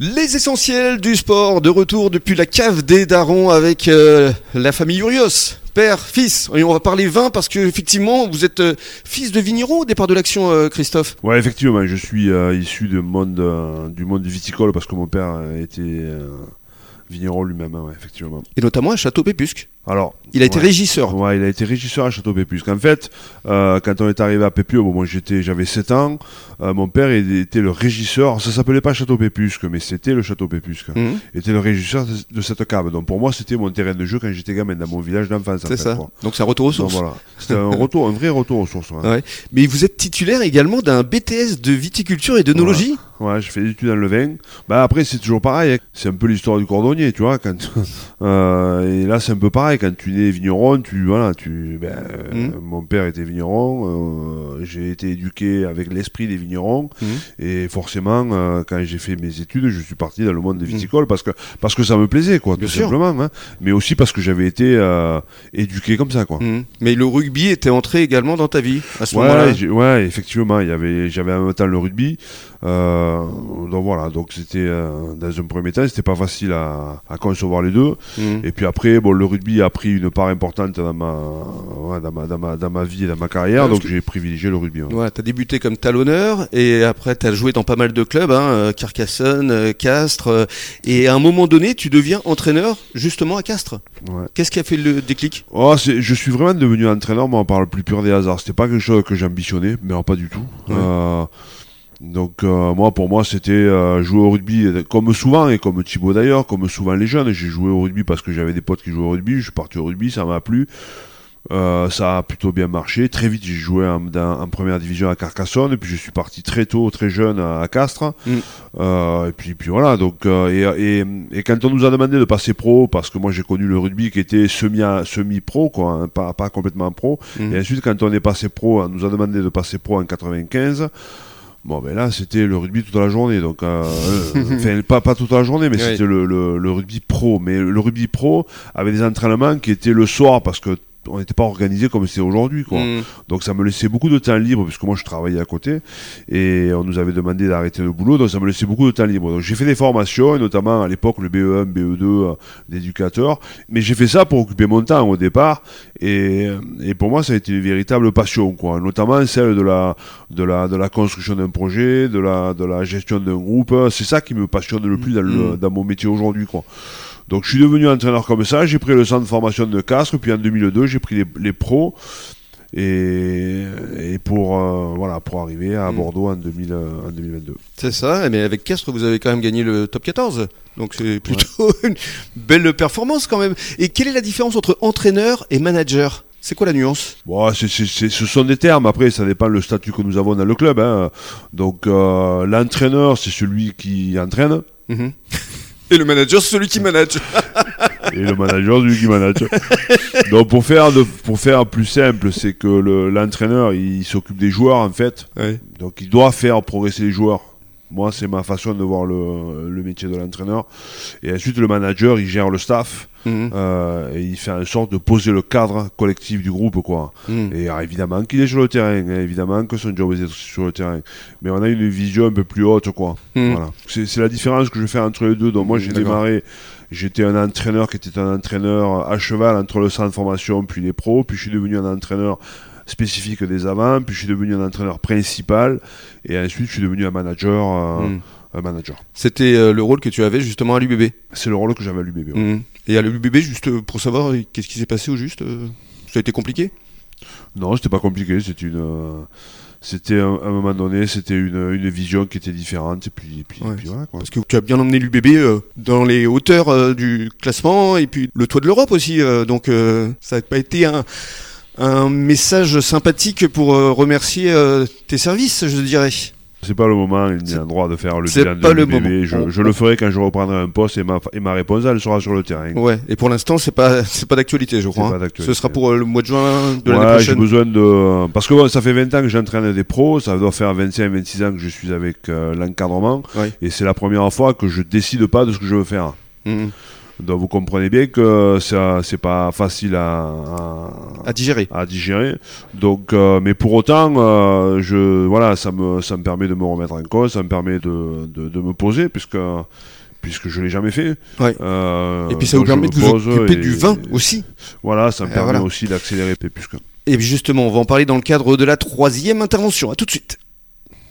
Les essentiels du sport, de retour depuis la cave des darons avec euh, la famille Urios. Père, fils, on va parler vin parce que effectivement vous êtes euh, fils de vigneron au départ de l'action, euh, Christophe. Ouais, effectivement, je suis issu de monde, du monde viticole parce que mon père était vigneron lui-même, hein, ouais, effectivement. Et notamment à Château Pépusque. Alors, Il a été Ouais. régisseur. Ouais, il a été régisseur à Château Pépusque. En fait, euh, quand on est arrivé à Pépieux, bon, moi j'étais, j'avais 7 ans, euh, mon père était le régisseur, ça s'appelait pas Château Pépusque, mais c'était le Château Pépusque. Mhm. Il était le régisseur de- de cette cave. Donc pour moi, c'était mon terrain de jeu quand j'étais gamin dans mon village d'enfance. en C'est ça. quoi. Donc c'est un retour aux sources. voilà, c'était un retour, un vrai retour aux sources. ouais. Ouais. Mais vous êtes titulaire également d'un BTS de viticulture et d'œnologie. Ouais, je fais des études dans le vin. Bah après, c'est toujours pareil. hein. C'est un peu l'histoire du cordonnier, tu vois. Quand euh, et là, c'est un peu pareil. Quand tu nais vigneron, tu voilà, tu. Ben, euh, Mhm. Mon père était vigneron. euh, j'ai été éduqué avec l'esprit des vignerons. Mhm. Et forcément, quand j'ai fait mes études, je suis parti dans le monde des viticoles parce que parce que ça me plaisait, quoi. Bien tout sûr. simplement. hein. Mais aussi parce que j'avais été éduqué comme ça, quoi. Mais le rugby était entré également dans ta vie à ce Ouais, moment-là? j'ai- ouais, effectivement, il y avait, j'avais en même temps le rugby. Euh, donc voilà, donc c'était euh, dans un premier temps, c'était pas facile à, à concevoir les deux. Mhm. Et puis après, bon, le rugby a pris une part importante dans ma, ouais, dans ma, dans ma, dans ma vie et dans ma carrière, Ouais, donc j'ai privilégié le rugby. ouais. Voilà, t'as débuté comme talonneur et après t'as joué dans pas mal de clubs, hein, euh, Carcassonne, euh, Castres, euh, et à un moment donné tu deviens entraîneur justement à Castres. Qu'est-ce qui a fait le déclic? Oh, c'est- je suis vraiment devenu entraîneur, mais on parle plus pur des hasards. C'était pas quelque chose que j'ambitionnais, mais alors pas du tout. Euh, donc euh, moi, pour moi, c'était euh, jouer au rugby, euh, comme souvent et comme Thibaut d'ailleurs, comme souvent les jeunes. J'ai joué au rugby parce que j'avais des potes qui jouaient au rugby. Je suis parti au rugby, ça m'a plu. Euh, ça a plutôt bien marché. Très vite, j'ai joué en, dans- en première division à Carcassonne, et puis je suis parti très tôt, très jeune à, à Castres. Mm. Et puis, puis voilà. Donc, et, et, et quand on nous a demandé de passer pro, parce que moi j'ai connu le rugby qui était semi semi quoi, hein, pas pas complètement pro. Mm. Et ensuite, quand on est passé pro, on nous a demandé de passer pro en 95. Bon, ben là, c'était le rugby toute la journée. Donc, euh, euh, enfin, pas, pas toute la journée, mais Oui. c'était le, le, le rugby pro. Mais le rugby pro avait des entraînements qui étaient le soir parce que on n'était pas organisé comme c'est aujourd'hui, quoi. Mhm. Donc ça me laissait beaucoup de temps libre puisque moi je travaillais à côté et on nous avait demandé d'arrêter le boulot donc ça me laissait beaucoup de temps libre. Donc j'ai fait des formations et notamment à l'époque le BE1, BE2 euh, d'éducateur mais j'ai fait ça pour occuper mon temps au départ et, et pour moi ça a été une véritable passion quoi, notamment celle de la de la de la construction d'un projet, de la de la gestion d'un groupe, c'est ça qui me passionne le plus dans, le- Mhm. dans mon métier aujourd'hui quoi. Donc je suis devenu entraîneur comme ça, j'ai pris le centre de formation de Castres, puis en 2002 j'ai pris les, les pros et, et pour euh, voilà pour arriver à Mm. Bordeaux en, 2000, euh, en 2022. C'est ça, mais avec Castres vous avez quand même gagné le top 14. Donc c'est plutôt une belle performance quand même. Et quelle est la différence entre entraîneur et manager? C'est quoi la nuance? Bon, c'est- ce sont des termes, après ça dépend le statut que nous avons dans le club. hein. Donc euh, l'entraîneur c'est celui qui entraîne Mhm. Et le manager c'est celui qui manage. et le manager celui qui manage. Donc pour faire, de, pour faire plus simple, c'est que le- l'entraîneur il s'occupe des joueurs en fait. Ouais. Donc il doit faire progresser les joueurs. Moi, c'est ma façon de voir le, le métier de l'entraîneur. Et ensuite, le manager, il gère le staff Mhm. euh, et il fait en sorte de poser le cadre collectif du groupe, quoi. Mhm. Et alors, évidemment qu'il est sur le terrain, hein, évidemment que son job est sur le terrain. Mais on a une vision un peu plus haute, quoi. Mhm. Voilà. C'est la différence que je fais entre les deux. Donc moi, j'ai démarré, j'étais un entraîneur qui était un entraîneur à cheval entre le centre de formation puis les pros, puis je suis devenu un entraîneur spécifique des avants, puis je suis devenu un entraîneur principal, et ensuite je suis devenu un manager. euh, un manager. C'était euh, le rôle que tu avais justement à l'UBB. C'est le rôle que j'avais à l'UBB. ouais. Mhm. Et à l'UBB, juste euh, pour savoir qu'est-ce qui s'est passé au juste, ça a été compliqué? Non, c'était pas compliqué, c'était une. C'était à un moment donné, c'était une, une vision qui était différente, et puis, et puis, Ouais. et puis voilà quoi. Parce que tu as bien emmené l'UBB euh, dans les hauteurs euh, du classement et puis le toit de l'Europe aussi. euh, donc ça n'a pas été un, un message sympathique pour euh, remercier euh, tes services, je dirais. C'est pas le moment ni C'est- l'endroit de faire le bilan pas de le moment. Je, On- je le ferai quand je reprendrai un poste et ma, et ma réponse, elle sera sur le terrain. Ouais. Et pour l'instant, c'est pas c'est pas d'actualité, je crois. hein. Ce sera pour euh, le mois de juin de l'année Ouais, j'ai prochaine. besoin de. Parce que bon, ça fait 20 ans que j'entraîne des pros, ça doit faire 25-26 ans que je suis avec euh, l'encadrement, Ouais. et c'est la première fois que je décide pas de ce que je veux faire. Mhm. Donc vous comprenez bien que ça c'est pas facile à, à, digérer. À digérer. Donc, euh, mais pour autant, euh, je voilà, ça me ça me permet de me remettre en cause, ça me permet de, de, me poser puisque puisque je l'ai jamais fait. Euh, et puis ça vous permet de vous occuper du vin aussi. Voilà, ça me permet aussi d'accélérer puisque. Et justement, on va en parler dans le cadre de la troisième intervention. À tout de suite.